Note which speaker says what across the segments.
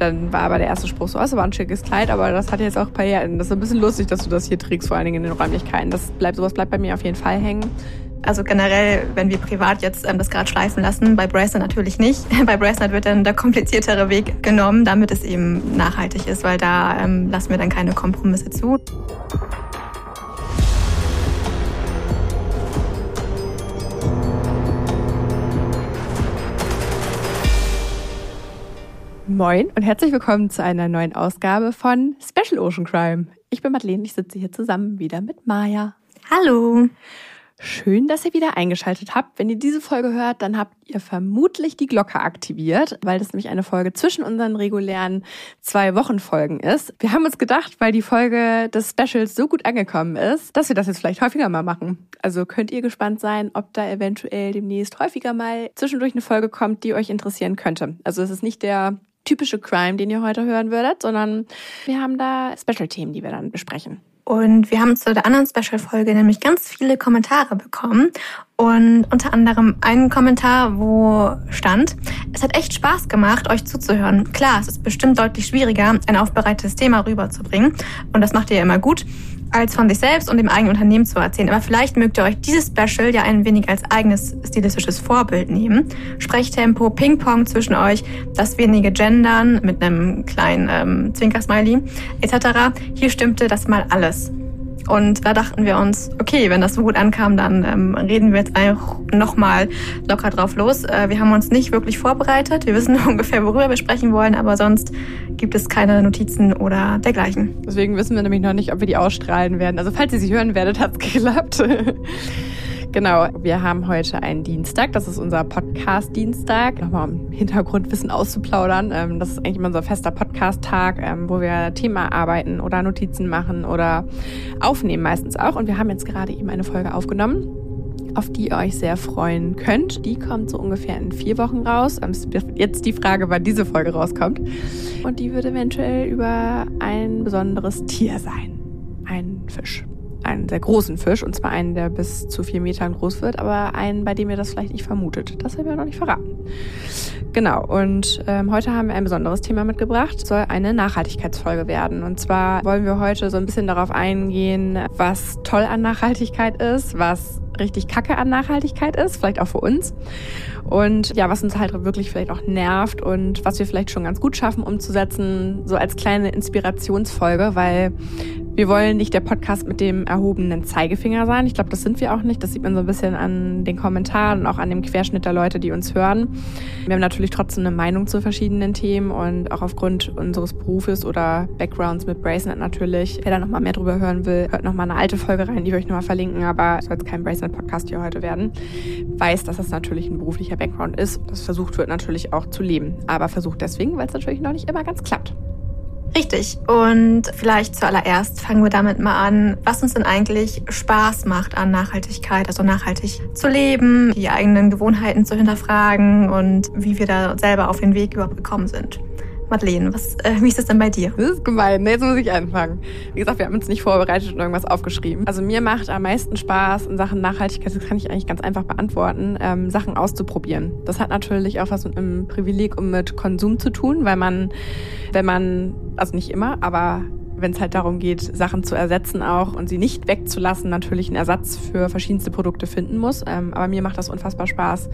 Speaker 1: dann war aber der erste Spruch so, oh, das war ein schickes Kleid, aber das hat jetzt auch ein paar Jahre. Das ist ein bisschen lustig, dass du das hier trägst, vor allen Dingen in den Räumlichkeiten. Das bleibt, sowas bleibt bei mir auf jeden Fall hängen.
Speaker 2: Also generell, wenn wir privat jetzt ähm, das gerade schleifen lassen, bei Bracelet natürlich nicht. Bei Bracelet wird dann der kompliziertere Weg genommen, damit es eben nachhaltig ist, weil da ähm, lassen wir dann keine Kompromisse zu.
Speaker 1: Moin und herzlich willkommen zu einer neuen Ausgabe von Special Ocean Crime. Ich bin Madeleine, ich sitze hier zusammen wieder mit Maja.
Speaker 2: Hallo.
Speaker 1: Schön, dass ihr wieder eingeschaltet habt. Wenn ihr diese Folge hört, dann habt ihr vermutlich die Glocke aktiviert, weil das nämlich eine Folge zwischen unseren regulären zwei Wochen Folgen ist. Wir haben uns gedacht, weil die Folge des Specials so gut angekommen ist, dass wir das jetzt vielleicht häufiger mal machen. Also könnt ihr gespannt sein, ob da eventuell demnächst häufiger mal zwischendurch eine Folge kommt, die euch interessieren könnte. Also es ist nicht der typische Crime, den ihr heute hören würdet, sondern wir haben da Special-Themen, die wir dann besprechen.
Speaker 2: Und wir haben zu der anderen Special-Folge nämlich ganz viele Kommentare bekommen. Und unter anderem einen Kommentar, wo stand, es hat echt Spaß gemacht, euch zuzuhören. Klar, es ist bestimmt deutlich schwieriger, ein aufbereitetes Thema rüberzubringen. Und das macht ihr ja immer gut als von sich selbst und dem eigenen Unternehmen zu erzählen. Aber vielleicht mögt ihr euch dieses Special ja ein wenig als eigenes stilistisches Vorbild nehmen. Sprechtempo, Ping-Pong zwischen euch, das wenige Gendern mit einem kleinen ähm, Zwinker-Smiley etc. Hier stimmte das mal alles. Und da dachten wir uns, okay, wenn das so gut ankam, dann ähm, reden wir jetzt einfach nochmal locker drauf los. Äh, wir haben uns nicht wirklich vorbereitet. Wir wissen ungefähr, worüber wir sprechen wollen, aber sonst gibt es keine Notizen oder dergleichen.
Speaker 1: Deswegen wissen wir nämlich noch nicht, ob wir die ausstrahlen werden. Also falls ihr sie hören werdet, hat es geklappt. Genau, wir haben heute einen Dienstag, das ist unser Podcast-Dienstag, nochmal um Hintergrundwissen auszuplaudern. Ähm, das ist eigentlich immer unser fester Podcast-Tag, ähm, wo wir Thema arbeiten oder Notizen machen oder aufnehmen meistens auch. Und wir haben jetzt gerade eben eine Folge aufgenommen auf die ihr euch sehr freuen könnt. Die kommt so ungefähr in vier Wochen raus. Ähm, jetzt die Frage, wann diese Folge rauskommt. Und die wird eventuell über ein besonderes Tier sein. Ein Fisch einen sehr großen Fisch, und zwar einen, der bis zu vier Metern groß wird, aber einen, bei dem ihr das vielleicht nicht vermutet. Das haben wir noch nicht verraten. Genau, und ähm, heute haben wir ein besonderes Thema mitgebracht. Soll eine Nachhaltigkeitsfolge werden. Und zwar wollen wir heute so ein bisschen darauf eingehen, was toll an Nachhaltigkeit ist, was richtig kacke an Nachhaltigkeit ist, vielleicht auch für uns. Und ja, was uns halt wirklich vielleicht auch nervt und was wir vielleicht schon ganz gut schaffen umzusetzen, so als kleine Inspirationsfolge, weil wir wollen nicht der Podcast mit dem erhobenen Zeigefinger sein. Ich glaube, das sind wir auch nicht. Das sieht man so ein bisschen an den Kommentaren und auch an dem Querschnitt der Leute, die uns hören. Wir haben natürlich trotzdem eine Meinung zu verschiedenen Themen und auch aufgrund unseres Berufes oder Backgrounds mit Bracelet natürlich. Wer da nochmal mehr drüber hören will, hört nochmal eine alte Folge rein, die wir euch nochmal verlinken. Aber es soll jetzt kein Bracelet-Podcast hier heute werden. Weiß, dass das natürlich ein beruflicher Background ist. Das versucht wird natürlich auch zu leben. Aber versucht deswegen, weil es natürlich noch nicht immer ganz klappt.
Speaker 2: Richtig. Und vielleicht zuallererst fangen wir damit mal an, was uns denn eigentlich Spaß macht an Nachhaltigkeit, also nachhaltig zu leben, die eigenen Gewohnheiten zu hinterfragen und wie wir da selber auf den Weg überhaupt gekommen sind. Madeleine, was, äh, wie ist das denn bei dir?
Speaker 1: Das ist gemein. Nee, jetzt muss ich anfangen. Wie gesagt, wir haben uns nicht vorbereitet und irgendwas aufgeschrieben. Also mir macht am meisten Spaß in Sachen Nachhaltigkeit, das kann ich eigentlich ganz einfach beantworten, ähm, Sachen auszuprobieren. Das hat natürlich auch was mit einem Privileg und mit Konsum zu tun, weil man, wenn man, also nicht immer, aber wenn es halt darum geht, Sachen zu ersetzen auch und sie nicht wegzulassen, natürlich einen Ersatz für verschiedenste Produkte finden muss. Ähm, aber mir macht das unfassbar Spaß,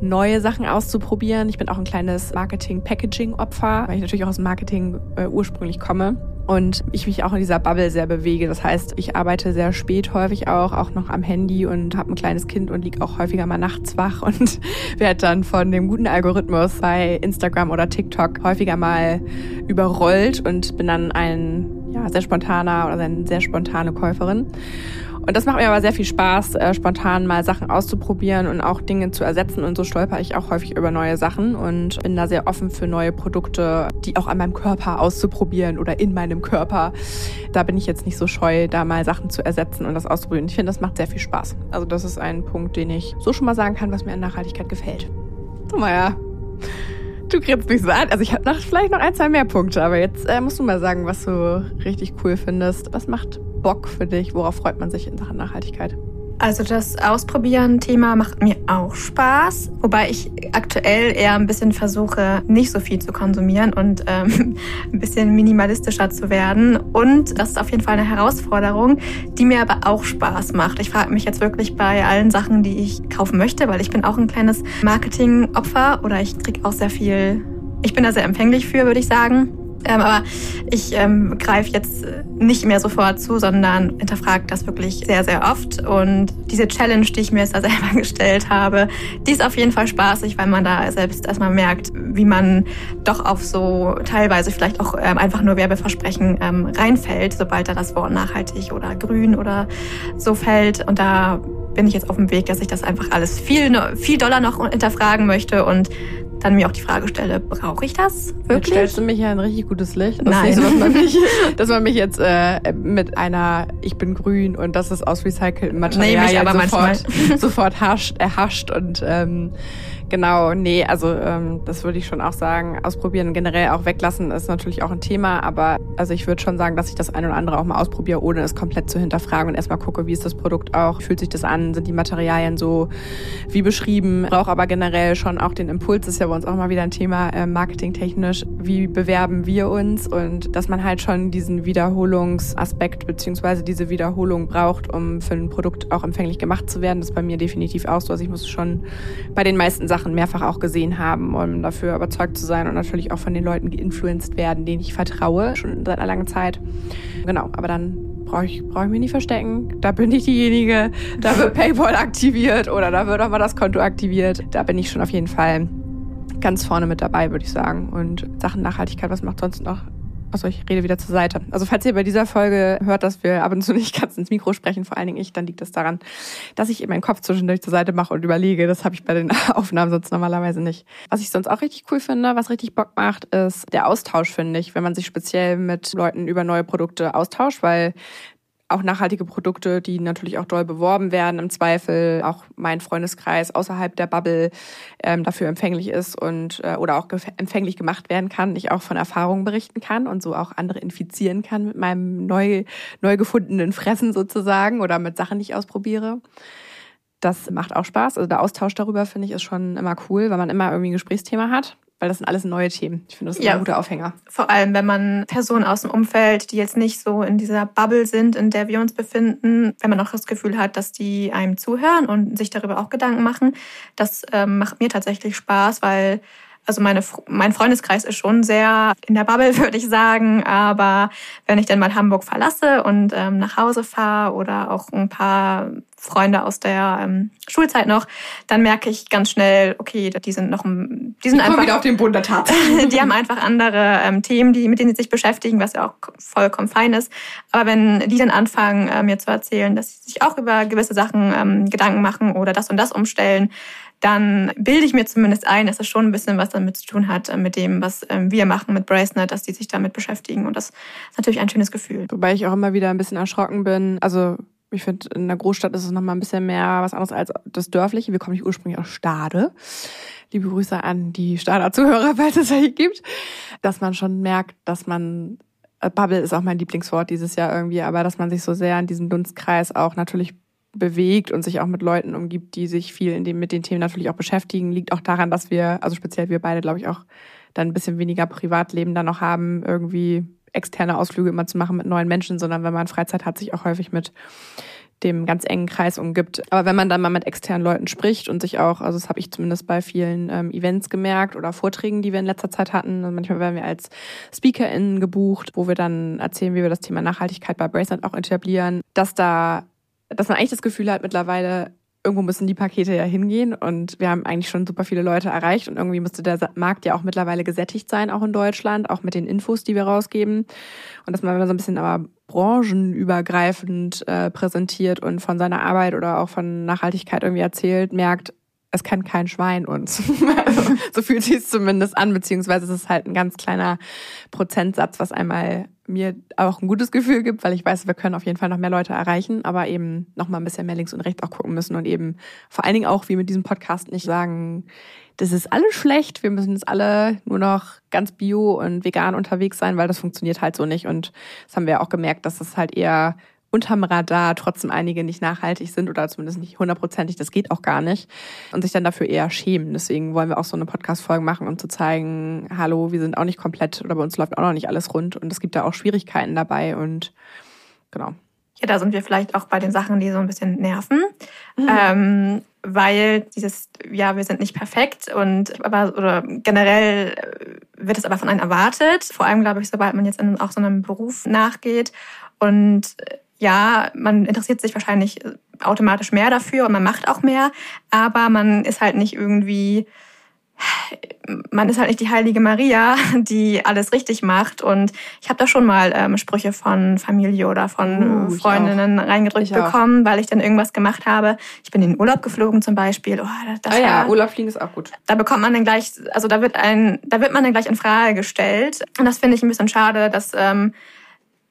Speaker 1: neue Sachen auszuprobieren. Ich bin auch ein kleines Marketing-Packaging-Opfer, weil ich natürlich auch aus Marketing äh, ursprünglich komme und ich mich auch in dieser Bubble sehr bewege. Das heißt, ich arbeite sehr spät häufig auch, auch noch am Handy und habe ein kleines Kind und liege auch häufiger mal nachts wach und werde dann von dem guten Algorithmus bei Instagram oder TikTok häufiger mal überrollt und bin dann ein ja, sehr spontaner oder eine sehr spontane Käuferin. Und das macht mir aber sehr viel Spaß, äh, spontan mal Sachen auszuprobieren und auch Dinge zu ersetzen. Und so stolper ich auch häufig über neue Sachen und bin da sehr offen für neue Produkte, die auch an meinem Körper auszuprobieren oder in meinem Körper. Da bin ich jetzt nicht so scheu, da mal Sachen zu ersetzen und das auszuprobieren. Ich finde, das macht sehr viel Spaß. Also das ist ein Punkt, den ich so schon mal sagen kann, was mir an Nachhaltigkeit gefällt. So, Maja. Du kriegst mich so an. Also ich habe noch vielleicht noch ein, zwei mehr Punkte, aber jetzt äh, musst du mal sagen, was du richtig cool findest. Was macht Bock für dich? Worauf freut man sich in Sachen Nachhaltigkeit?
Speaker 2: Also das Ausprobieren-Thema macht mir auch Spaß, wobei ich aktuell eher ein bisschen versuche, nicht so viel zu konsumieren und ähm, ein bisschen minimalistischer zu werden. Und das ist auf jeden Fall eine Herausforderung, die mir aber auch Spaß macht. Ich frage mich jetzt wirklich bei allen Sachen, die ich kaufen möchte, weil ich bin auch ein kleines Marketing-Opfer oder ich kriege auch sehr viel, ich bin da sehr empfänglich für, würde ich sagen. Ähm, aber ich ähm, greife jetzt nicht mehr sofort zu, sondern hinterfrage das wirklich sehr, sehr oft. Und diese Challenge, die ich mir jetzt da selber gestellt habe, die ist auf jeden Fall spaßig, weil man da selbst erstmal merkt, wie man doch auf so teilweise vielleicht auch ähm, einfach nur Werbeversprechen ähm, reinfällt, sobald da das Wort nachhaltig oder grün oder so fällt. Und da bin ich jetzt auf dem Weg, dass ich das einfach alles viel, viel doller noch hinterfragen möchte und dann mir auch die Frage stelle, brauche ich das wirklich? Jetzt
Speaker 1: stellst du mich ja ein richtig gutes Licht. Das
Speaker 2: Nein.
Speaker 1: Ist nicht so, dass man mich, dass man mich jetzt äh, mit einer Ich bin grün und das ist aus recyceltem Material
Speaker 2: nee, aber
Speaker 1: sofort, sofort hascht, erhascht und ähm, Genau, nee, also ähm, das würde ich schon auch sagen. Ausprobieren, generell auch weglassen ist natürlich auch ein Thema, aber also ich würde schon sagen, dass ich das ein oder andere auch mal ausprobiere, ohne es komplett zu hinterfragen und erstmal gucke, wie ist das Produkt auch, fühlt sich das an, sind die Materialien so wie beschrieben. Brauche aber generell schon auch den Impuls, ist ja bei uns auch mal wieder ein Thema äh, marketingtechnisch, wie bewerben wir uns und dass man halt schon diesen Wiederholungsaspekt beziehungsweise diese Wiederholung braucht, um für ein Produkt auch empfänglich gemacht zu werden. Das ist bei mir definitiv auch so. Also ich muss schon bei den meisten Sachen Sachen mehrfach auch gesehen haben, um dafür überzeugt zu sein und natürlich auch von den Leuten geinfluenced werden, denen ich vertraue, schon seit einer langen Zeit. Genau, aber dann brauche ich, brauch ich mich nicht verstecken. Da bin ich diejenige, da wird PayPal aktiviert oder da wird auch mal das Konto aktiviert. Da bin ich schon auf jeden Fall ganz vorne mit dabei, würde ich sagen. Und Sachen Nachhaltigkeit, was macht sonst noch Achso, ich rede wieder zur Seite. Also falls ihr bei dieser Folge hört, dass wir ab und zu nicht ganz ins Mikro sprechen, vor allen Dingen ich, dann liegt das daran, dass ich meinen Kopf zwischendurch zur Seite mache und überlege. Das habe ich bei den Aufnahmen sonst normalerweise nicht. Was ich sonst auch richtig cool finde, was richtig Bock macht, ist der Austausch, finde ich, wenn man sich speziell mit Leuten über neue Produkte austauscht, weil auch nachhaltige Produkte, die natürlich auch doll beworben werden, im Zweifel auch mein Freundeskreis außerhalb der Bubble ähm, dafür empfänglich ist und äh, oder auch empfänglich gemacht werden kann, ich auch von Erfahrungen berichten kann und so auch andere infizieren kann mit meinem neu, neu gefundenen Fressen sozusagen oder mit Sachen, die ich ausprobiere. Das macht auch Spaß. Also der Austausch darüber finde ich ist schon immer cool, weil man immer irgendwie ein Gesprächsthema hat weil das sind alles neue Themen. Ich finde, das ist ja, ein guter Aufhänger.
Speaker 2: Vor allem, wenn man Personen aus dem Umfeld, die jetzt nicht so in dieser Bubble sind, in der wir uns befinden, wenn man auch das Gefühl hat, dass die einem zuhören und sich darüber auch Gedanken machen, das ähm, macht mir tatsächlich Spaß, weil also meine, mein Freundeskreis ist schon sehr in der Bubble, würde ich sagen. Aber wenn ich dann mal Hamburg verlasse und ähm, nach Hause fahre oder auch ein paar Freunde aus der ähm, Schulzeit noch, dann merke ich ganz schnell, okay, die sind noch, die sind einfach
Speaker 1: wieder auf den Boden der Tatsache.
Speaker 2: die haben einfach andere ähm, Themen, die mit denen sie sich beschäftigen, was ja auch vollkommen fein ist. Aber wenn die dann anfangen, äh, mir zu erzählen, dass sie sich auch über gewisse Sachen ähm, Gedanken machen oder das und das umstellen, dann bilde ich mir zumindest ein, dass es schon ein bisschen was damit zu tun hat, äh, mit dem, was ähm, wir machen mit Bracenet, dass die sich damit beschäftigen. Und das ist natürlich ein schönes Gefühl.
Speaker 1: Wobei ich auch immer wieder ein bisschen erschrocken bin. Also ich finde, in der Großstadt ist es nochmal ein bisschen mehr was anderes als das Dörfliche. Wir kommen nicht ursprünglich aus Stade. Liebe Grüße an die Stader Zuhörer, falls es welche gibt. Dass man schon merkt, dass man äh, Bubble ist auch mein Lieblingswort dieses Jahr irgendwie, aber dass man sich so sehr in diesem Dunstkreis auch natürlich bewegt und sich auch mit Leuten umgibt, die sich viel dem, mit den Themen natürlich auch beschäftigen, liegt auch daran, dass wir, also speziell wir beide, glaube ich, auch dann ein bisschen weniger Privatleben dann noch haben, irgendwie externe Ausflüge immer zu machen mit neuen Menschen, sondern wenn man Freizeit hat, sich auch häufig mit dem ganz engen Kreis umgibt. Aber wenn man dann mal mit externen Leuten spricht und sich auch, also das habe ich zumindest bei vielen ähm, Events gemerkt oder Vorträgen, die wir in letzter Zeit hatten, also manchmal werden wir als SpeakerInnen gebucht, wo wir dann erzählen, wie wir das Thema Nachhaltigkeit bei Bracelet auch etablieren, dass da dass man eigentlich das Gefühl hat, mittlerweile irgendwo müssen die Pakete ja hingehen und wir haben eigentlich schon super viele Leute erreicht und irgendwie müsste der Markt ja auch mittlerweile gesättigt sein, auch in Deutschland, auch mit den Infos, die wir rausgeben. Und dass man so ein bisschen aber branchenübergreifend äh, präsentiert und von seiner Arbeit oder auch von Nachhaltigkeit irgendwie erzählt, merkt, es kennt kein Schwein uns. so fühlt sich es zumindest an, beziehungsweise es ist halt ein ganz kleiner Prozentsatz, was einmal mir auch ein gutes Gefühl gibt, weil ich weiß, wir können auf jeden Fall noch mehr Leute erreichen, aber eben noch mal ein bisschen mehr links und rechts auch gucken müssen und eben vor allen Dingen auch wie mit diesem Podcast nicht sagen, das ist alles schlecht, wir müssen jetzt alle nur noch ganz bio und vegan unterwegs sein, weil das funktioniert halt so nicht und das haben wir auch gemerkt, dass das halt eher unterm Radar trotzdem einige nicht nachhaltig sind oder zumindest nicht hundertprozentig, das geht auch gar nicht und sich dann dafür eher schämen. Deswegen wollen wir auch so eine Podcast-Folge machen, um zu zeigen, hallo, wir sind auch nicht komplett oder bei uns läuft auch noch nicht alles rund und es gibt da auch Schwierigkeiten dabei und genau.
Speaker 2: Ja, da sind wir vielleicht auch bei den Sachen, die so ein bisschen nerven. Mhm. Ähm, weil dieses, ja, wir sind nicht perfekt und aber oder generell wird es aber von einem erwartet. Vor allem, glaube ich, sobald man jetzt in auch so einem Beruf nachgeht. Und ja, man interessiert sich wahrscheinlich automatisch mehr dafür und man macht auch mehr, aber man ist halt nicht irgendwie man ist halt nicht die heilige Maria, die alles richtig macht. Und ich habe da schon mal ähm, Sprüche von Familie oder von uh, Freundinnen reingedrückt bekommen, auch. weil ich dann irgendwas gemacht habe. Ich bin in den Urlaub geflogen zum Beispiel. Oh,
Speaker 1: das ah ja, Urlaub fliegen ist auch gut.
Speaker 2: Da bekommt man dann gleich, also da wird ein, da wird man dann gleich in Frage gestellt. Und das finde ich ein bisschen schade, dass ähm,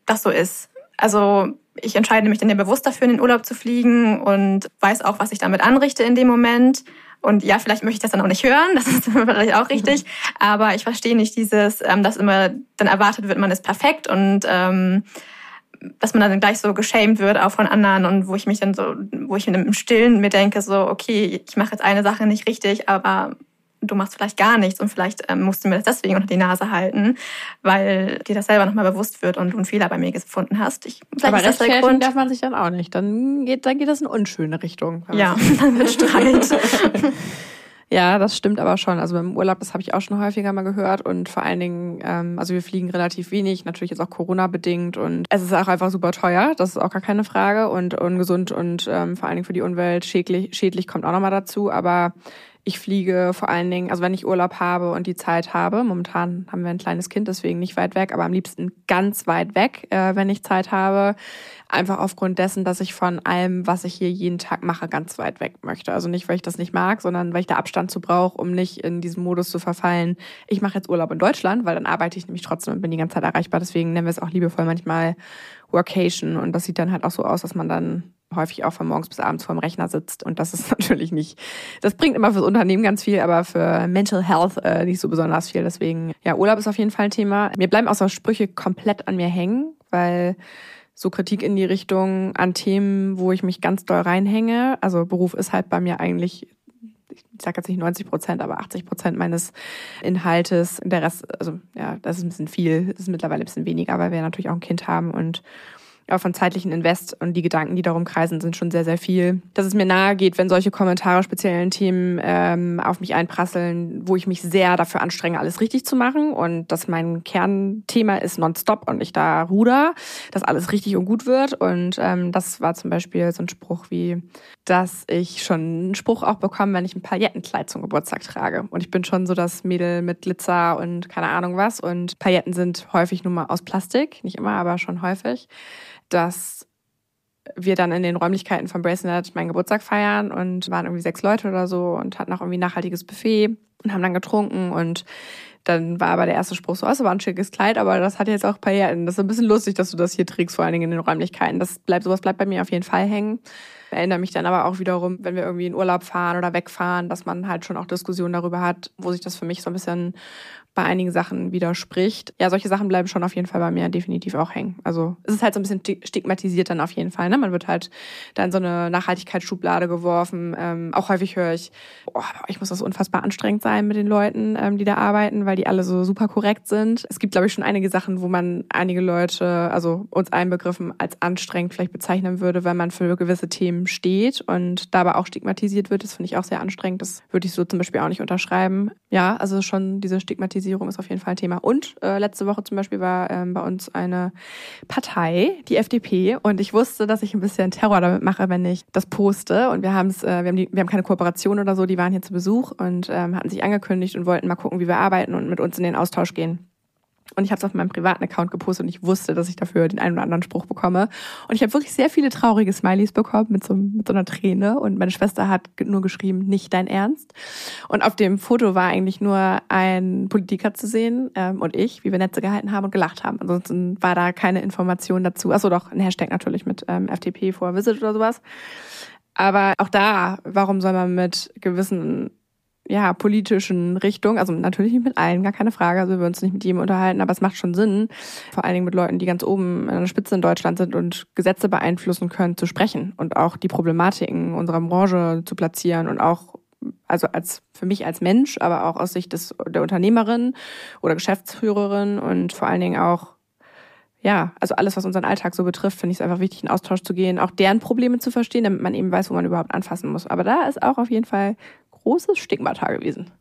Speaker 2: das so ist. Also ich entscheide mich dann ja bewusst dafür, in den Urlaub zu fliegen und weiß auch, was ich damit anrichte in dem Moment. Und ja, vielleicht möchte ich das dann auch nicht hören, das ist vielleicht auch richtig. Mhm. Aber ich verstehe nicht dieses, ähm, dass immer dann erwartet wird, man ist perfekt und ähm, dass man dann gleich so geschämt wird, auch von anderen und wo ich mich dann so, wo ich im Stillen mir denke, so, okay, ich mache jetzt eine Sache nicht richtig, aber du machst vielleicht gar nichts und vielleicht ähm, musst du mir das deswegen unter die Nase halten, weil dir das selber nochmal bewusst wird und du einen Fehler bei mir gefunden hast. Ich,
Speaker 1: Aber das der Grund. darf man sich dann auch nicht. Dann geht, dann geht das in unschöne Richtung.
Speaker 2: Ja, dann wird Streit.
Speaker 1: Ja, das stimmt aber schon. Also beim Urlaub, das habe ich auch schon häufiger mal gehört und vor allen Dingen, ähm, also wir fliegen relativ wenig, natürlich ist auch Corona bedingt und es ist auch einfach super teuer, das ist auch gar keine Frage und ungesund und ähm, vor allen Dingen für die Umwelt schädlich, schädlich kommt auch nochmal dazu. Aber ich fliege vor allen Dingen, also wenn ich Urlaub habe und die Zeit habe, momentan haben wir ein kleines Kind, deswegen nicht weit weg, aber am liebsten ganz weit weg, äh, wenn ich Zeit habe. Einfach aufgrund dessen, dass ich von allem, was ich hier jeden Tag mache, ganz weit weg möchte. Also nicht, weil ich das nicht mag, sondern weil ich da Abstand zu brauche, um nicht in diesen Modus zu verfallen. Ich mache jetzt Urlaub in Deutschland, weil dann arbeite ich nämlich trotzdem und bin die ganze Zeit erreichbar. Deswegen nennen wir es auch liebevoll manchmal Workation. Und das sieht dann halt auch so aus, dass man dann häufig auch von morgens bis abends vorm Rechner sitzt. Und das ist natürlich nicht, das bringt immer fürs Unternehmen ganz viel, aber für Mental Health äh, nicht so besonders viel. Deswegen, ja, Urlaub ist auf jeden Fall ein Thema. Mir bleiben auch so Sprüche komplett an mir hängen, weil so Kritik in die Richtung an Themen, wo ich mich ganz doll reinhänge. Also Beruf ist halt bei mir eigentlich ich sage jetzt nicht 90 Prozent, aber 80 Prozent meines Inhaltes. Der Rest, also ja, das ist ein bisschen viel, das ist mittlerweile ein bisschen weniger, weil wir natürlich auch ein Kind haben und auch von zeitlichen Invest und die Gedanken, die darum kreisen, sind schon sehr, sehr viel. Dass es mir nahe geht, wenn solche Kommentare speziellen Themen ähm, auf mich einprasseln, wo ich mich sehr dafür anstrenge, alles richtig zu machen und dass mein Kernthema ist nonstop und ich da ruder, dass alles richtig und gut wird. Und ähm, das war zum Beispiel so ein Spruch wie, dass ich schon einen Spruch auch bekomme, wenn ich ein Paillettenkleid zum Geburtstag trage. Und ich bin schon so das Mädel mit Glitzer und keine Ahnung was. Und Pailletten sind häufig nur mal aus Plastik, nicht immer, aber schon häufig dass wir dann in den Räumlichkeiten von Bracenet meinen Geburtstag feiern und waren irgendwie sechs Leute oder so und hatten auch irgendwie ein nachhaltiges Buffet und haben dann getrunken und dann war aber der erste Spruch so, es war ein schickes Kleid, aber das hat jetzt auch Pailletten. Das ist ein bisschen lustig, dass du das hier trägst, vor allen Dingen in den Räumlichkeiten. Das bleibt, sowas bleibt bei mir auf jeden Fall hängen. Ich erinnere mich dann aber auch wiederum, wenn wir irgendwie in Urlaub fahren oder wegfahren, dass man halt schon auch Diskussionen darüber hat, wo sich das für mich so ein bisschen bei einigen Sachen widerspricht. Ja, solche Sachen bleiben schon auf jeden Fall bei mir definitiv auch hängen. Also es ist halt so ein bisschen stigmatisiert dann auf jeden Fall. Ne? Man wird halt da in so eine Nachhaltigkeitsschublade geworfen. Ähm, auch häufig höre ich, oh, ich muss das unfassbar anstrengend sein mit den Leuten, ähm, die da arbeiten, weil die alle so super korrekt sind. Es gibt, glaube ich, schon einige Sachen, wo man einige Leute, also uns einbegriffen, als anstrengend vielleicht bezeichnen würde, wenn man für gewisse Themen steht und dabei auch stigmatisiert wird. Das finde ich auch sehr anstrengend. Das würde ich so zum Beispiel auch nicht unterschreiben. Ja, also schon diese Stigmatisierung Radikalisierung ist auf jeden Fall ein Thema. Und äh, letzte Woche zum Beispiel war ähm, bei uns eine Partei, die FDP, und ich wusste, dass ich ein bisschen Terror damit mache, wenn ich das poste. Und wir haben es, äh, wir haben die, wir haben keine Kooperation oder so, die waren hier zu Besuch und ähm, hatten sich angekündigt und wollten mal gucken, wie wir arbeiten und mit uns in den Austausch gehen. Und ich habe es auf meinem privaten Account gepostet und ich wusste, dass ich dafür den einen oder anderen Spruch bekomme. Und ich habe wirklich sehr viele traurige Smileys bekommen mit so, mit so einer Träne. Und meine Schwester hat nur geschrieben, nicht dein Ernst. Und auf dem Foto war eigentlich nur ein Politiker zu sehen ähm, und ich, wie wir Netze gehalten haben und gelacht haben. Ansonsten war da keine Information dazu. Achso, doch, ein Hashtag natürlich mit ähm, FDP vor Visit oder sowas. Aber auch da, warum soll man mit gewissen ja, politischen Richtung. Also natürlich nicht mit allen, gar keine Frage. Also wir würden uns nicht mit jedem unterhalten, aber es macht schon Sinn, vor allen Dingen mit Leuten, die ganz oben an der Spitze in Deutschland sind und Gesetze beeinflussen können, zu sprechen und auch die Problematiken unserer Branche zu platzieren und auch also als für mich als Mensch, aber auch aus Sicht des, der Unternehmerin oder Geschäftsführerin und vor allen Dingen auch ja, also alles, was unseren Alltag so betrifft, finde ich es einfach wichtig, in Austausch zu gehen, auch deren Probleme zu verstehen, damit man eben weiß, wo man überhaupt anfassen muss. Aber da ist auch auf jeden Fall großes Stigmata gewesen.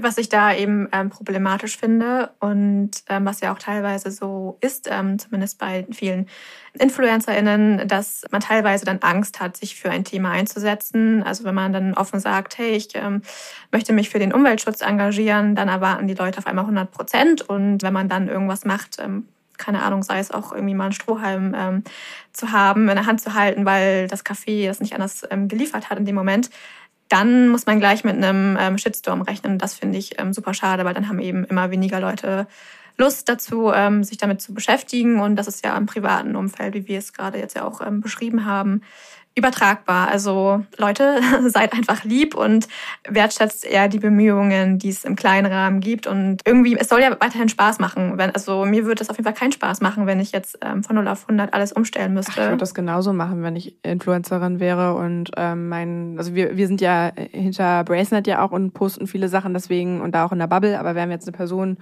Speaker 2: Was ich da eben ähm, problematisch finde und ähm, was ja auch teilweise so ist, ähm, zumindest bei vielen InfluencerInnen, dass man teilweise dann Angst hat, sich für ein Thema einzusetzen. Also wenn man dann offen sagt, hey, ich ähm, möchte mich für den Umweltschutz engagieren, dann erwarten die Leute auf einmal 100 Prozent. Und wenn man dann irgendwas macht, ähm, keine Ahnung, sei es auch irgendwie mal einen Strohhalm ähm, zu haben, in der Hand zu halten, weil das Café das nicht anders ähm, geliefert hat in dem Moment, dann muss man gleich mit einem ähm, Shitstorm rechnen. Das finde ich ähm, super schade, weil dann haben eben immer weniger Leute Lust dazu, ähm, sich damit zu beschäftigen. Und das ist ja im privaten Umfeld, wie wir es gerade jetzt ja auch ähm, beschrieben haben, übertragbar. Also Leute, seid einfach lieb und wertschätzt eher die Bemühungen, die es im kleinen Rahmen gibt. Und irgendwie, es soll ja weiterhin Spaß machen. Wenn, also mir würde es auf jeden Fall keinen Spaß machen, wenn ich jetzt ähm, von 0 auf 100 alles umstellen müsste. Ach,
Speaker 1: ich würde das genauso machen, wenn ich Influencerin wäre. Und ähm, mein, also wir, wir sind ja hinter Bracenet ja auch und posten viele Sachen deswegen und da auch in der Bubble. Aber wir haben jetzt eine Person,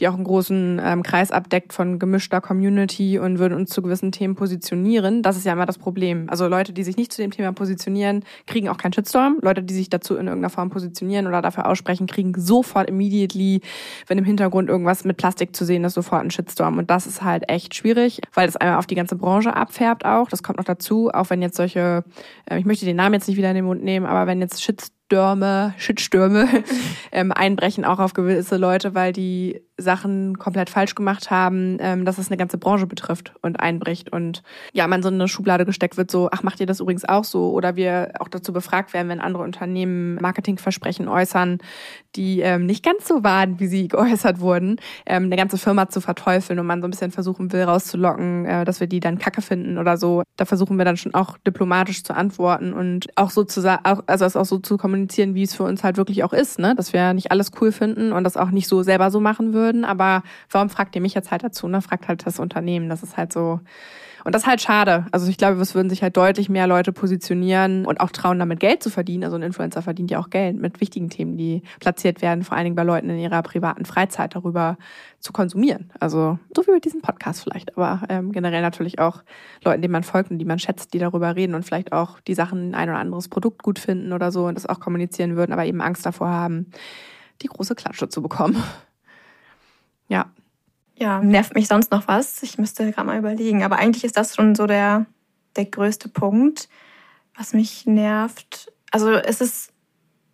Speaker 1: die auch einen großen ähm, Kreis abdeckt von gemischter Community und würden uns zu gewissen Themen positionieren. Das ist ja immer das Problem. Also Leute, die sich sich nicht zu dem Thema positionieren, kriegen auch keinen Shitstorm. Leute, die sich dazu in irgendeiner Form positionieren oder dafür aussprechen, kriegen sofort immediately, wenn im Hintergrund irgendwas mit Plastik zu sehen ist, sofort einen Shitstorm. Und das ist halt echt schwierig, weil das einmal auf die ganze Branche abfärbt auch. Das kommt noch dazu, auch wenn jetzt solche, äh, ich möchte den Namen jetzt nicht wieder in den Mund nehmen, aber wenn jetzt Shitstürme, Shitstürme ähm, einbrechen auch auf gewisse Leute, weil die Sachen komplett falsch gemacht haben, ähm, dass es eine ganze Branche betrifft und einbricht und ja, man so in eine Schublade gesteckt wird, so, ach, macht ihr das übrigens auch so? Oder wir auch dazu befragt werden, wenn andere Unternehmen Marketingversprechen äußern, die ähm, nicht ganz so waren, wie sie geäußert wurden, ähm, eine ganze Firma zu verteufeln und man so ein bisschen versuchen will, rauszulocken, äh, dass wir die dann kacke finden oder so. Da versuchen wir dann schon auch diplomatisch zu antworten und auch so zu auch, also es auch so zu kommunizieren, wie es für uns halt wirklich auch ist, ne? Dass wir nicht alles cool finden und das auch nicht so selber so machen würden würden, aber warum fragt ihr mich jetzt halt dazu? Ne? Fragt halt das Unternehmen. Das ist halt so. Und das ist halt schade. Also ich glaube, es würden sich halt deutlich mehr Leute positionieren und auch trauen, damit Geld zu verdienen. Also ein Influencer verdient ja auch Geld mit wichtigen Themen, die platziert werden, vor allen Dingen bei Leuten in ihrer privaten Freizeit darüber zu konsumieren. Also so wie bei diesem Podcast vielleicht, aber ähm, generell natürlich auch Leuten, denen man folgt und die man schätzt, die darüber reden und vielleicht auch die Sachen ein oder anderes Produkt gut finden oder so und das auch kommunizieren würden, aber eben Angst davor haben, die große Klatsche zu bekommen. Ja.
Speaker 2: Ja, nervt mich sonst noch was? Ich müsste gerade mal überlegen. Aber eigentlich ist das schon so der, der größte Punkt, was mich nervt. Also es ist,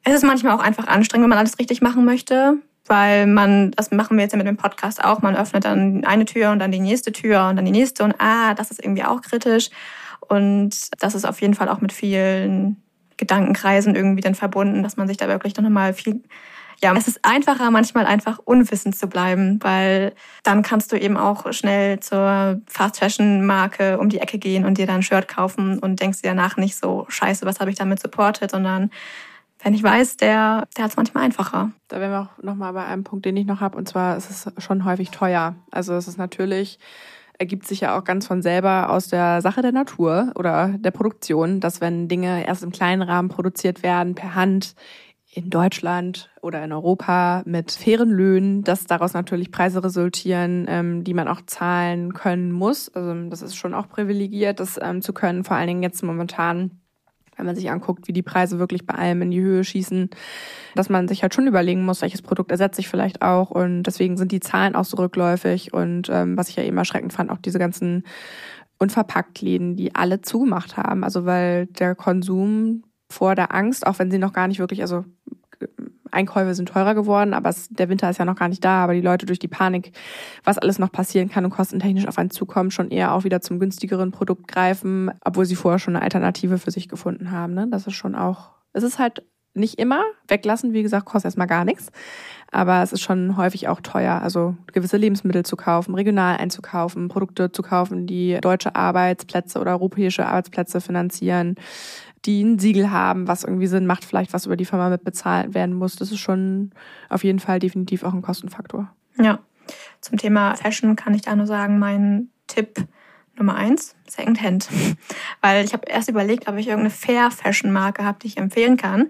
Speaker 2: es ist manchmal auch einfach anstrengend, wenn man alles richtig machen möchte. Weil man, das machen wir jetzt ja mit dem Podcast auch, man öffnet dann eine Tür und dann die nächste Tür und dann die nächste und ah, das ist irgendwie auch kritisch. Und das ist auf jeden Fall auch mit vielen Gedankenkreisen irgendwie dann verbunden, dass man sich da wirklich noch mal viel ja, es ist einfacher, manchmal einfach unwissend zu bleiben, weil dann kannst du eben auch schnell zur Fast Fashion Marke um die Ecke gehen und dir dann ein Shirt kaufen und denkst dir danach nicht so, scheiße, was habe ich damit supportet, sondern wenn ich weiß, der, der hat es manchmal einfacher.
Speaker 1: Da wären wir auch nochmal bei einem Punkt, den ich noch habe, und zwar ist es schon häufig teuer. Also es ist natürlich ergibt sich ja auch ganz von selber aus der Sache der Natur oder der Produktion, dass wenn Dinge erst im kleinen Rahmen produziert werden, per Hand, in Deutschland oder in Europa mit fairen Löhnen, dass daraus natürlich Preise resultieren, ähm, die man auch zahlen können muss. Also das ist schon auch privilegiert, das ähm, zu können, vor allen Dingen jetzt momentan, wenn man sich anguckt, wie die Preise wirklich bei allem in die Höhe schießen, dass man sich halt schon überlegen muss, welches Produkt ersetze ich vielleicht auch. Und deswegen sind die Zahlen auch so rückläufig. Und ähm, was ich ja eben erschreckend fand, auch diese ganzen Unverpacktläden, die alle zugemacht haben. Also weil der Konsum vor der Angst, auch wenn sie noch gar nicht wirklich, also Einkäufe sind teurer geworden, aber es, der Winter ist ja noch gar nicht da, aber die Leute durch die Panik, was alles noch passieren kann und kostentechnisch auf einen zukommen, schon eher auch wieder zum günstigeren Produkt greifen, obwohl sie vorher schon eine Alternative für sich gefunden haben. Ne? Das ist schon auch, es ist halt nicht immer weglassen, wie gesagt, kostet erstmal gar nichts. Aber es ist schon häufig auch teuer, also gewisse Lebensmittel zu kaufen, regional einzukaufen, Produkte zu kaufen, die deutsche Arbeitsplätze oder europäische Arbeitsplätze finanzieren die ein Siegel haben, was irgendwie Sinn macht, vielleicht was über die Firma mitbezahlt werden muss. Das ist schon auf jeden Fall definitiv auch ein Kostenfaktor.
Speaker 2: Ja, zum Thema Fashion kann ich da nur sagen, mein Tipp Nummer eins, Secondhand. Weil ich habe erst überlegt, ob ich irgendeine Fair-Fashion-Marke habe, die ich empfehlen kann.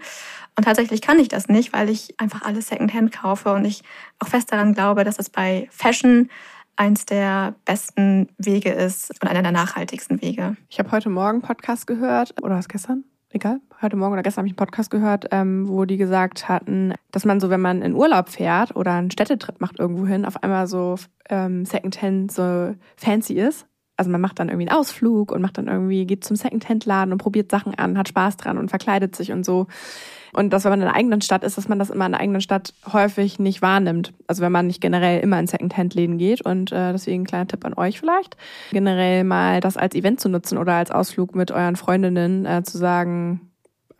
Speaker 2: Und tatsächlich kann ich das nicht, weil ich einfach alles Secondhand kaufe und ich auch fest daran glaube, dass es bei Fashion eins der besten Wege ist und einer der nachhaltigsten Wege.
Speaker 1: Ich habe heute Morgen Podcast gehört, oder was gestern? Egal, heute Morgen oder gestern habe ich einen Podcast gehört, ähm, wo die gesagt hatten, dass man so, wenn man in Urlaub fährt oder einen Städtetrip macht irgendwo hin, auf einmal so ähm, Secondhand so fancy ist. Also man macht dann irgendwie einen Ausflug und macht dann irgendwie, geht zum Secondhand-Laden und probiert Sachen an, hat Spaß dran und verkleidet sich und so. Und dass, wenn man in einer eigenen Stadt ist, dass man das immer in einer eigenen Stadt häufig nicht wahrnimmt. Also wenn man nicht generell immer in Secondhand-Läden geht. Und äh, deswegen ein kleiner Tipp an euch vielleicht. Generell mal das als Event zu nutzen oder als Ausflug mit euren Freundinnen äh, zu sagen,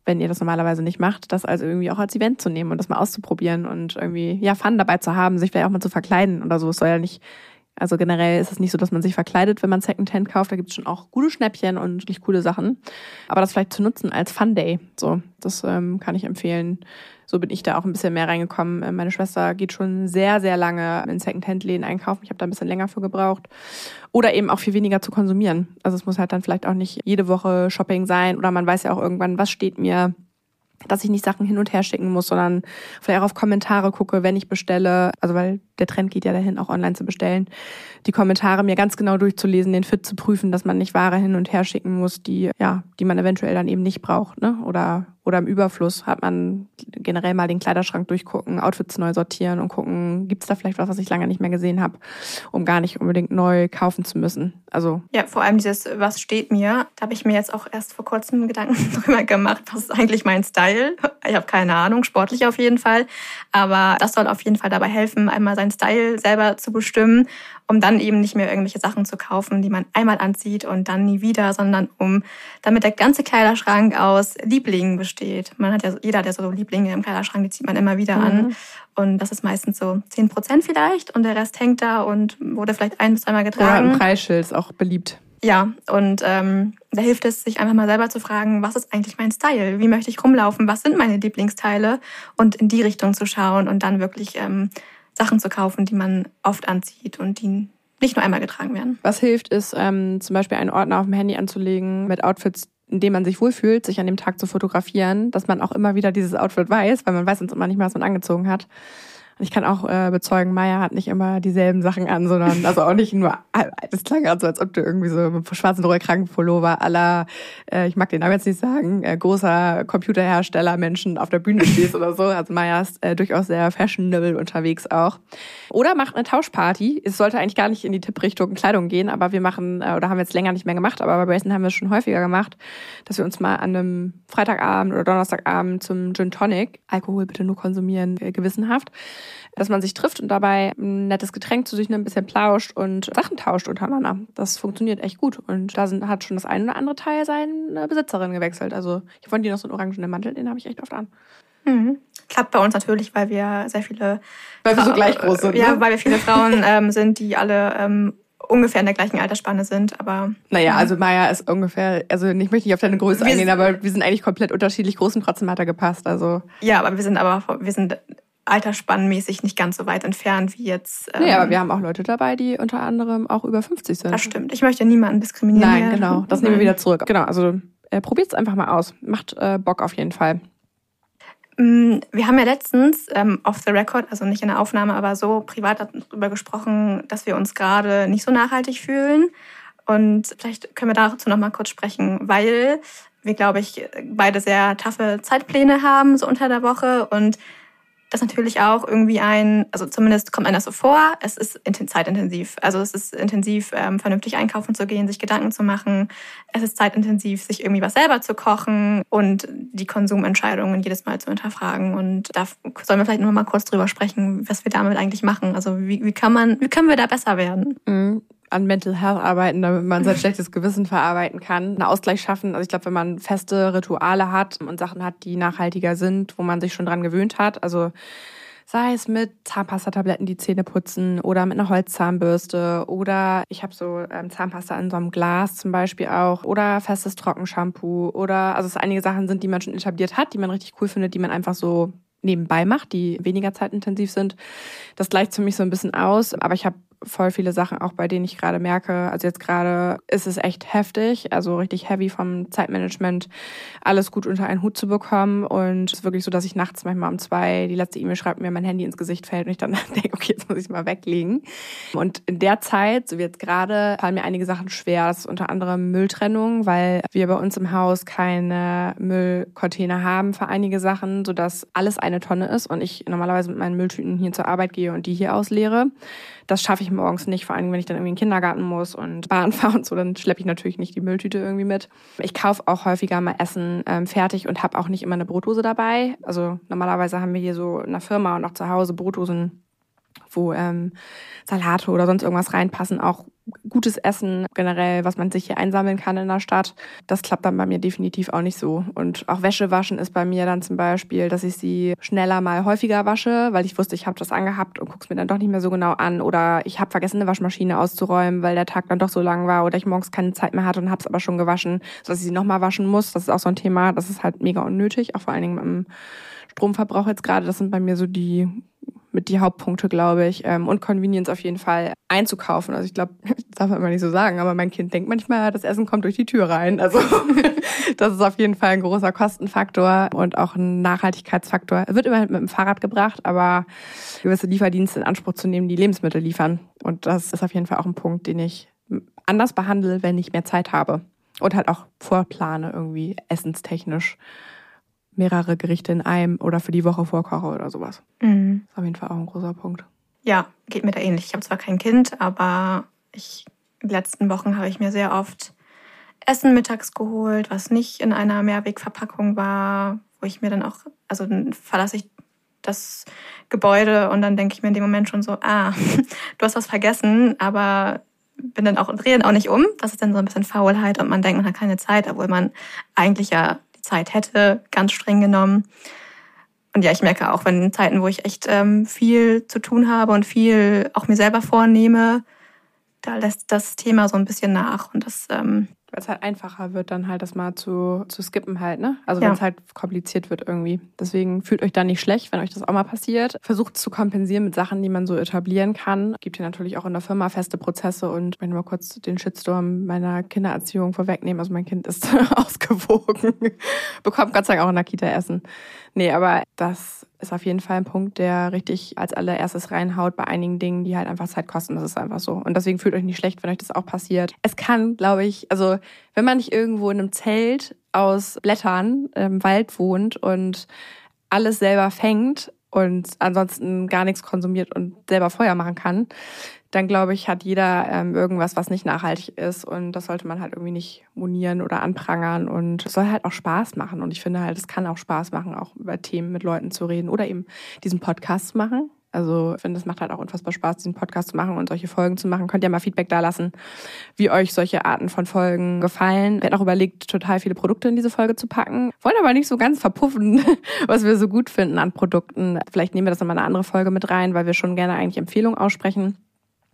Speaker 1: wenn ihr das normalerweise nicht macht, das also irgendwie auch als Event zu nehmen und das mal auszuprobieren und irgendwie ja Fun dabei zu haben, sich vielleicht auch mal zu verkleiden oder so. Es soll ja nicht also generell ist es nicht so, dass man sich verkleidet, wenn man Secondhand kauft. Da gibt es schon auch gute Schnäppchen und wirklich coole Sachen. Aber das vielleicht zu nutzen als Fun Day, so, das ähm, kann ich empfehlen. So bin ich da auch ein bisschen mehr reingekommen. Äh, meine Schwester geht schon sehr, sehr lange in Secondhand-Läden einkaufen. Ich habe da ein bisschen länger für gebraucht. Oder eben auch viel weniger zu konsumieren. Also es muss halt dann vielleicht auch nicht jede Woche Shopping sein. Oder man weiß ja auch irgendwann, was steht mir dass ich nicht Sachen hin und her schicken muss, sondern vielleicht auch auf Kommentare gucke, wenn ich bestelle. Also weil der Trend geht ja dahin, auch online zu bestellen. Die Kommentare mir ganz genau durchzulesen, den Fit zu prüfen, dass man nicht Ware hin und her schicken muss, die, ja, die man eventuell dann eben nicht braucht, ne? Oder oder im Überfluss hat man generell mal den Kleiderschrank durchgucken, Outfits neu sortieren und gucken, gibt es da vielleicht was, was ich lange nicht mehr gesehen habe, um gar nicht unbedingt neu kaufen zu müssen. Also
Speaker 2: ja, vor allem dieses Was steht mir, da habe ich mir jetzt auch erst vor kurzem Gedanken drüber gemacht, was ist eigentlich mein Style? Ich habe keine Ahnung, sportlich auf jeden Fall, aber das soll auf jeden Fall dabei helfen, einmal seinen Style selber zu bestimmen um dann eben nicht mehr irgendwelche Sachen zu kaufen, die man einmal anzieht und dann nie wieder, sondern um, damit der ganze Kleiderschrank aus Lieblingen besteht. Man hat ja, jeder hat ja so Lieblinge im Kleiderschrank, die zieht man immer wieder mhm. an. Und das ist meistens so 10 Prozent vielleicht und der Rest hängt da und wurde vielleicht ein bis zweimal getragen.
Speaker 1: Oder ein Preisschild ist auch beliebt.
Speaker 2: Ja, und ähm, da hilft es, sich einfach mal selber zu fragen, was ist eigentlich mein Style? Wie möchte ich rumlaufen? Was sind meine Lieblingsteile? Und in die Richtung zu schauen und dann wirklich ähm, Sachen zu kaufen, die man oft anzieht und die nicht nur einmal getragen werden.
Speaker 1: Was hilft, ist ähm, zum Beispiel einen Ordner auf dem Handy anzulegen mit Outfits, in dem man sich wohlfühlt, sich an dem Tag zu fotografieren, dass man auch immer wieder dieses Outfit weiß, weil man weiß sonst immer nicht mehr, was man angezogen hat. Ich kann auch äh, bezeugen, Maya hat nicht immer dieselben Sachen an, sondern also auch nicht nur, das klang also, als ob du irgendwie so mit schwarzen Rollkragenpullover aller, äh, ich mag den Namen jetzt nicht sagen, äh, großer Computerhersteller Menschen auf der Bühne stehst oder so. Also Maya ist äh, durchaus sehr fashionable unterwegs auch. Oder macht eine Tauschparty. Es sollte eigentlich gar nicht in die Tipprichtung Kleidung gehen, aber wir machen, äh, oder haben wir jetzt länger nicht mehr gemacht, aber bei Brayson haben wir es schon häufiger gemacht, dass wir uns mal an einem Freitagabend oder Donnerstagabend zum Gin Tonic, Alkohol bitte nur konsumieren, äh, gewissenhaft, dass man sich trifft und dabei ein nettes Getränk zu sich nimmt, ein bisschen plauscht und Sachen tauscht untereinander. Das funktioniert echt gut. Und da sind, hat schon das eine oder andere Teil seine Besitzerin gewechselt. Also ich fand die noch so einen orangenen Mantel, den habe ich echt oft an.
Speaker 2: Mhm. Klappt bei uns natürlich, weil wir sehr viele.
Speaker 1: Weil wir so gleich groß sind.
Speaker 2: Ja, ne? weil wir viele Frauen ähm, sind, die alle ähm, ungefähr in der gleichen Altersspanne sind, aber.
Speaker 1: Naja, also Maya ist ungefähr, also ich möchte nicht auf deine Größe eingehen, aber wir sind eigentlich komplett unterschiedlich groß und trotzdem hat er gepasst. Also.
Speaker 2: Ja, aber wir sind aber wir sind altersspannenmäßig nicht ganz so weit entfernt wie jetzt.
Speaker 1: Ähm, nee, aber wir haben auch Leute dabei, die unter anderem auch über 50 sind.
Speaker 2: Das stimmt. Ich möchte niemanden diskriminieren.
Speaker 1: Nein, genau. Das nehmen wir wieder zurück. Genau, also äh, probiert es einfach mal aus. Macht äh, Bock auf jeden Fall.
Speaker 2: Mm, wir haben ja letztens ähm, off the record, also nicht in der Aufnahme, aber so privat darüber gesprochen, dass wir uns gerade nicht so nachhaltig fühlen. Und vielleicht können wir dazu noch mal kurz sprechen, weil wir, glaube ich, beide sehr taffe Zeitpläne haben, so unter der Woche. Und das natürlich auch irgendwie ein, also zumindest kommt einem das so vor, es ist zeitintensiv. Also es ist intensiv, ähm, vernünftig einkaufen zu gehen, sich Gedanken zu machen. Es ist zeitintensiv, sich irgendwie was selber zu kochen und die Konsumentscheidungen jedes Mal zu hinterfragen. Und da sollen wir vielleicht nur mal kurz drüber sprechen, was wir damit eigentlich machen. Also wie, wie kann man, wie können wir da besser werden?
Speaker 1: Mhm an Mental Health arbeiten, damit man sein schlechtes Gewissen verarbeiten kann, einen Ausgleich schaffen. Also ich glaube, wenn man feste Rituale hat und Sachen hat, die nachhaltiger sind, wo man sich schon dran gewöhnt hat, also Sei es mit Zahnpastatabletten die Zähne putzen oder mit einer Holzzahnbürste oder ich habe so ähm, Zahnpasta in so einem Glas zum Beispiel auch oder festes Trockenshampoo oder also es einige Sachen sind, die man schon etabliert hat, die man richtig cool findet, die man einfach so nebenbei macht, die weniger zeitintensiv sind. Das gleicht für mich so ein bisschen aus, aber ich habe voll viele Sachen auch, bei denen ich gerade merke, also jetzt gerade ist es echt heftig, also richtig heavy vom Zeitmanagement, alles gut unter einen Hut zu bekommen und es ist wirklich so, dass ich nachts manchmal um zwei die letzte E-Mail schreibe, mir mein Handy ins Gesicht fällt und ich dann denke, okay, jetzt muss ich es mal weglegen. Und in der Zeit, so wie jetzt gerade, fallen mir einige Sachen schwer. Das ist unter anderem Mülltrennung, weil wir bei uns im Haus keine Müllcontainer haben für einige Sachen, sodass alles eine Tonne ist und ich normalerweise mit meinen Mülltüten hier zur Arbeit gehe und die hier ausleere. Das schaffe ich morgens nicht, vor allem wenn ich dann irgendwie in den Kindergarten muss und Bahn fahre und so, dann schleppe ich natürlich nicht die Mülltüte irgendwie mit. Ich kaufe auch häufiger mal Essen ähm, fertig und habe auch nicht immer eine Brotdose dabei. Also normalerweise haben wir hier so in der Firma und auch zu Hause Brotdosen wo ähm, Salate oder sonst irgendwas reinpassen, auch gutes Essen generell, was man sich hier einsammeln kann in der Stadt. Das klappt dann bei mir definitiv auch nicht so. Und auch Wäsche waschen ist bei mir dann zum Beispiel, dass ich sie schneller mal häufiger wasche, weil ich wusste, ich habe das angehabt und guck's mir dann doch nicht mehr so genau an. Oder ich habe vergessen, eine Waschmaschine auszuräumen, weil der Tag dann doch so lang war oder ich morgens keine Zeit mehr hatte und habe es aber schon gewaschen, sodass ich sie nochmal waschen muss. Das ist auch so ein Thema, das ist halt mega unnötig, auch vor allen Dingen mit dem Stromverbrauch jetzt gerade. Das sind bei mir so die mit die Hauptpunkte, glaube ich. Ähm, und Convenience auf jeden Fall einzukaufen. Also ich glaube, das darf man immer nicht so sagen, aber mein Kind denkt manchmal, das Essen kommt durch die Tür rein. Also das ist auf jeden Fall ein großer Kostenfaktor und auch ein Nachhaltigkeitsfaktor. Wird immer mit dem Fahrrad gebracht, aber gewisse Lieferdienste in Anspruch zu nehmen, die Lebensmittel liefern. Und das ist auf jeden Fall auch ein Punkt, den ich anders behandle, wenn ich mehr Zeit habe. Und halt auch vorplane, irgendwie essenstechnisch mehrere Gerichte in einem oder für die Woche vorkoche oder sowas. Mhm. Das ist auf jeden Fall auch ein großer Punkt.
Speaker 2: Ja, geht mir da ähnlich. Ich habe zwar kein Kind, aber ich, in den letzten Wochen habe ich mir sehr oft Essen mittags geholt, was nicht in einer Mehrwegverpackung war, wo ich mir dann auch, also dann verlasse ich das Gebäude und dann denke ich mir in dem Moment schon so, ah, du hast was vergessen, aber bin dann auch drehe auch nicht um. Das ist dann so ein bisschen Faulheit und man denkt, man hat keine Zeit, obwohl man eigentlich ja Zeit hätte, ganz streng genommen. Und ja, ich merke auch, wenn in Zeiten, wo ich echt ähm, viel zu tun habe und viel auch mir selber vornehme, da lässt das Thema so ein bisschen nach. Und das ähm,
Speaker 1: weil es halt einfacher wird, dann halt das mal zu, zu skippen halt, ne? Also wenn es halt kompliziert wird irgendwie. Deswegen fühlt euch da nicht schlecht, wenn euch das auch mal passiert. Versucht zu kompensieren mit Sachen, die man so etablieren kann. Gibt hier natürlich auch in der Firma feste Prozesse und wenn wir mal kurz den Shitstorm meiner Kindererziehung vorwegnehmen, also mein Kind ist ausgewogen, bekommt Gott sei Dank auch in der Kita Essen. Nee, aber das ist auf jeden Fall ein Punkt, der richtig als allererstes reinhaut bei einigen Dingen, die halt einfach Zeit kosten. Das ist einfach so. Und deswegen fühlt euch nicht schlecht, wenn euch das auch passiert. Es kann, glaube ich, also wenn man nicht irgendwo in einem Zelt aus Blättern im Wald wohnt und alles selber fängt und ansonsten gar nichts konsumiert und selber Feuer machen kann, dann glaube ich, hat jeder ähm, irgendwas, was nicht nachhaltig ist. Und das sollte man halt irgendwie nicht monieren oder anprangern. Und es soll halt auch Spaß machen. Und ich finde halt, es kann auch Spaß machen, auch über Themen mit Leuten zu reden oder eben diesen Podcast zu machen. Also ich finde, es macht halt auch unfassbar Spaß, diesen Podcast zu machen und solche Folgen zu machen. Könnt ihr mal Feedback da lassen, wie euch solche Arten von Folgen gefallen. Wir hatten auch überlegt, total viele Produkte in diese Folge zu packen. Wollen aber nicht so ganz verpuffen, was wir so gut finden an Produkten. Vielleicht nehmen wir das nochmal eine andere Folge mit rein, weil wir schon gerne eigentlich Empfehlungen aussprechen.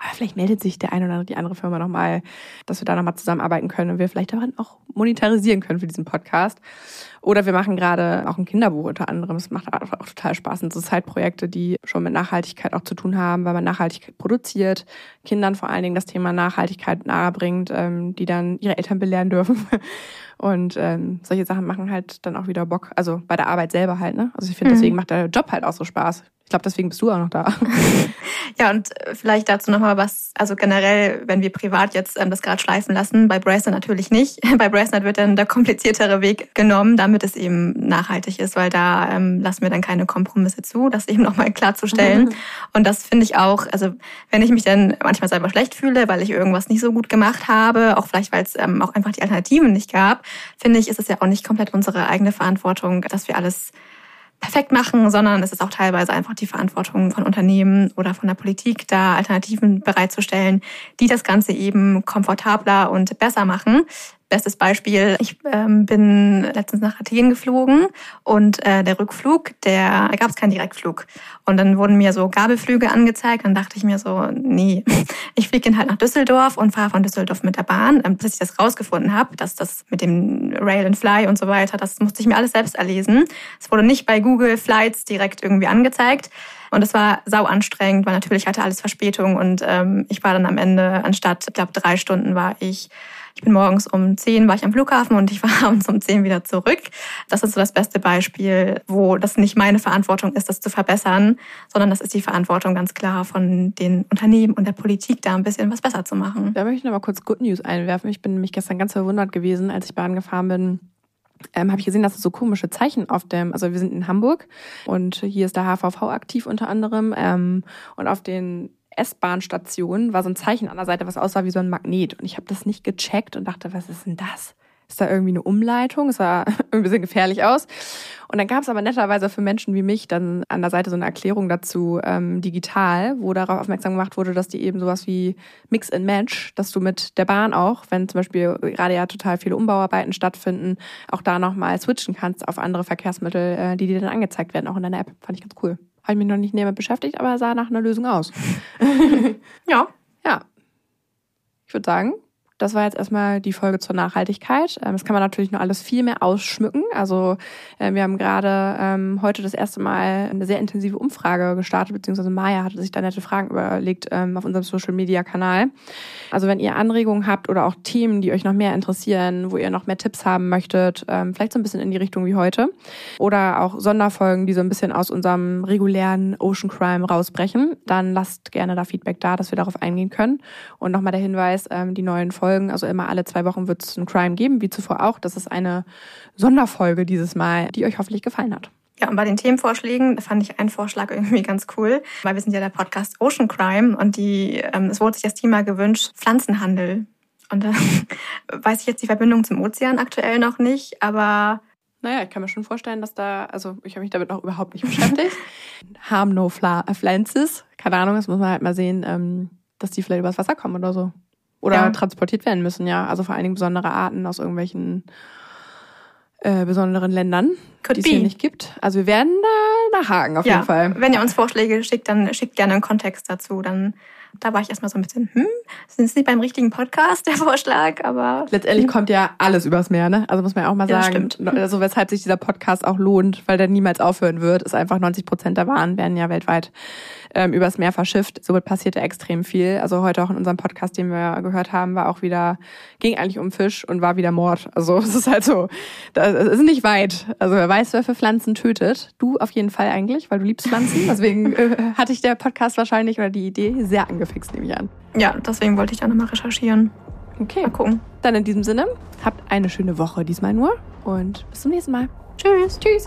Speaker 1: Aber vielleicht meldet sich der eine oder die andere Firma nochmal, dass wir da nochmal zusammenarbeiten können und wir vielleicht daran auch monetarisieren können für diesen Podcast. Oder wir machen gerade auch ein Kinderbuch unter anderem. Es macht auch total Spaß. Und so Zeitprojekte, die schon mit Nachhaltigkeit auch zu tun haben, weil man Nachhaltigkeit produziert, Kindern vor allen Dingen das Thema Nachhaltigkeit nahebringt, ähm, die dann ihre Eltern belehren dürfen. Und ähm, solche Sachen machen halt dann auch wieder Bock. Also bei der Arbeit selber halt, ne? Also ich finde, mhm. deswegen macht der Job halt auch so Spaß. Ich glaube, deswegen bist du auch noch da.
Speaker 2: ja, und äh, vielleicht dazu nochmal was, also generell, wenn wir privat jetzt ähm, das gerade schleifen lassen, bei Bracelet natürlich nicht. Bei Bracelet wird dann der kompliziertere Weg genommen, damit es eben nachhaltig ist, weil da ähm, lassen wir dann keine Kompromisse zu, das eben nochmal klarzustellen. und das finde ich auch, also wenn ich mich dann manchmal selber schlecht fühle, weil ich irgendwas nicht so gut gemacht habe, auch vielleicht, weil es ähm, auch einfach die Alternativen nicht gab, finde ich, ist es ja auch nicht komplett unsere eigene Verantwortung, dass wir alles perfekt machen, sondern es ist auch teilweise einfach die Verantwortung von Unternehmen oder von der Politik, da Alternativen bereitzustellen, die das Ganze eben komfortabler und besser machen. Bestes Beispiel, ich ähm, bin letztens nach Athen geflogen und äh, der Rückflug, der, da gab es keinen Direktflug. Und dann wurden mir so Gabelflüge angezeigt. Dann dachte ich mir so, nee, ich fliege halt nach Düsseldorf und fahre von Düsseldorf mit der Bahn. Ähm, bis ich das rausgefunden habe, dass das mit dem Rail and Fly und so weiter, das musste ich mir alles selbst erlesen. Es wurde nicht bei Google Flights direkt irgendwie angezeigt. Und es war sau anstrengend, weil natürlich hatte alles Verspätung und ähm, ich war dann am Ende, anstatt, ich glaube, drei Stunden war ich ich bin morgens um 10 war ich am Flughafen und ich war abends um 10 wieder zurück. Das ist so das beste Beispiel, wo das nicht meine Verantwortung ist, das zu verbessern, sondern das ist die Verantwortung ganz klar von den Unternehmen und der Politik, da ein bisschen was besser zu machen.
Speaker 1: Da möchte ich noch mal kurz Good News einwerfen. Ich bin nämlich gestern ganz verwundert gewesen, als ich Bahn gefahren bin. Ähm, habe ich gesehen, dass es so komische Zeichen auf dem, also wir sind in Hamburg und hier ist der HVV aktiv unter anderem ähm, und auf den S-Bahn-Station war so ein Zeichen an der Seite, was aussah wie so ein Magnet. Und ich habe das nicht gecheckt und dachte, was ist denn das? Ist da irgendwie eine Umleitung? Es sah ein bisschen gefährlich aus. Und dann gab es aber netterweise für Menschen wie mich dann an der Seite so eine Erklärung dazu ähm, digital, wo darauf aufmerksam gemacht wurde, dass die eben sowas wie Mix and Match, dass du mit der Bahn auch, wenn zum Beispiel gerade ja total viele Umbauarbeiten stattfinden, auch da nochmal switchen kannst auf andere Verkehrsmittel, äh, die dir dann angezeigt werden, auch in deiner App. Fand ich ganz cool. Habe ich mich noch nicht näher beschäftigt, aber sah nach einer Lösung aus.
Speaker 2: ja.
Speaker 1: Ja. Ich würde sagen, das war jetzt erstmal die Folge zur Nachhaltigkeit. Ähm, das kann man natürlich noch alles viel mehr ausschmücken. Also äh, wir haben gerade ähm, heute das erste Mal eine sehr intensive Umfrage gestartet, beziehungsweise Maya hatte sich da nette Fragen überlegt ähm, auf unserem Social-Media-Kanal. Also wenn ihr Anregungen habt oder auch Themen, die euch noch mehr interessieren, wo ihr noch mehr Tipps haben möchtet, vielleicht so ein bisschen in die Richtung wie heute, oder auch Sonderfolgen, die so ein bisschen aus unserem regulären Ocean Crime rausbrechen, dann lasst gerne da Feedback da, dass wir darauf eingehen können. Und nochmal der Hinweis, die neuen Folgen Folgen, also immer alle zwei Wochen wird es ein Crime geben, wie zuvor auch. Das ist eine Sonderfolge dieses Mal, die euch hoffentlich gefallen hat.
Speaker 2: Ja, und bei den Themenvorschlägen fand ich einen Vorschlag irgendwie ganz cool, weil wir sind ja der Podcast Ocean Crime und die, ähm, es wurde sich das Thema gewünscht, Pflanzenhandel. Und da weiß ich jetzt die Verbindung zum Ozean aktuell noch nicht, aber
Speaker 1: naja, ich kann mir schon vorstellen, dass da, also ich habe mich damit noch überhaupt nicht beschäftigt. Harm no Pflanzes. Keine Ahnung, das muss man halt mal sehen, ähm, dass die vielleicht übers Wasser kommen oder so. Oder ja. transportiert werden müssen, ja. Also vor allen Dingen besondere Arten aus irgendwelchen äh, besonderen Ländern, Could die es hier nicht gibt. Also wir werden da nachhaken auf ja. jeden Fall.
Speaker 2: Wenn ihr uns Vorschläge schickt, dann schickt gerne einen Kontext dazu. Dann da war ich erstmal so ein bisschen, hm, sind es nicht beim richtigen Podcast der Vorschlag, aber.
Speaker 1: Letztendlich hm. kommt ja alles übers Meer, ne? Also muss man ja auch mal ja, sagen. Stimmt. Also weshalb sich dieser Podcast auch lohnt, weil der niemals aufhören wird, ist einfach 90 Prozent der Waren werden ja weltweit ähm, übers Meer verschifft. Somit passiert ja extrem viel. Also heute auch in unserem Podcast, den wir gehört haben, war auch wieder, ging eigentlich um Fisch und war wieder Mord. Also es ist halt so, das ist nicht weit. Also wer weiß, wer für Pflanzen tötet. Du auf jeden Fall eigentlich, weil du liebst Pflanzen. Deswegen äh, hatte ich der Podcast wahrscheinlich oder die Idee sehr angefixt, nehme ich an.
Speaker 2: Ja, deswegen wollte ich da nochmal recherchieren.
Speaker 1: Okay. Mal gucken. Dann in diesem Sinne, habt eine schöne Woche diesmal nur und bis zum nächsten Mal.
Speaker 2: Tschüss.
Speaker 1: Tschüss.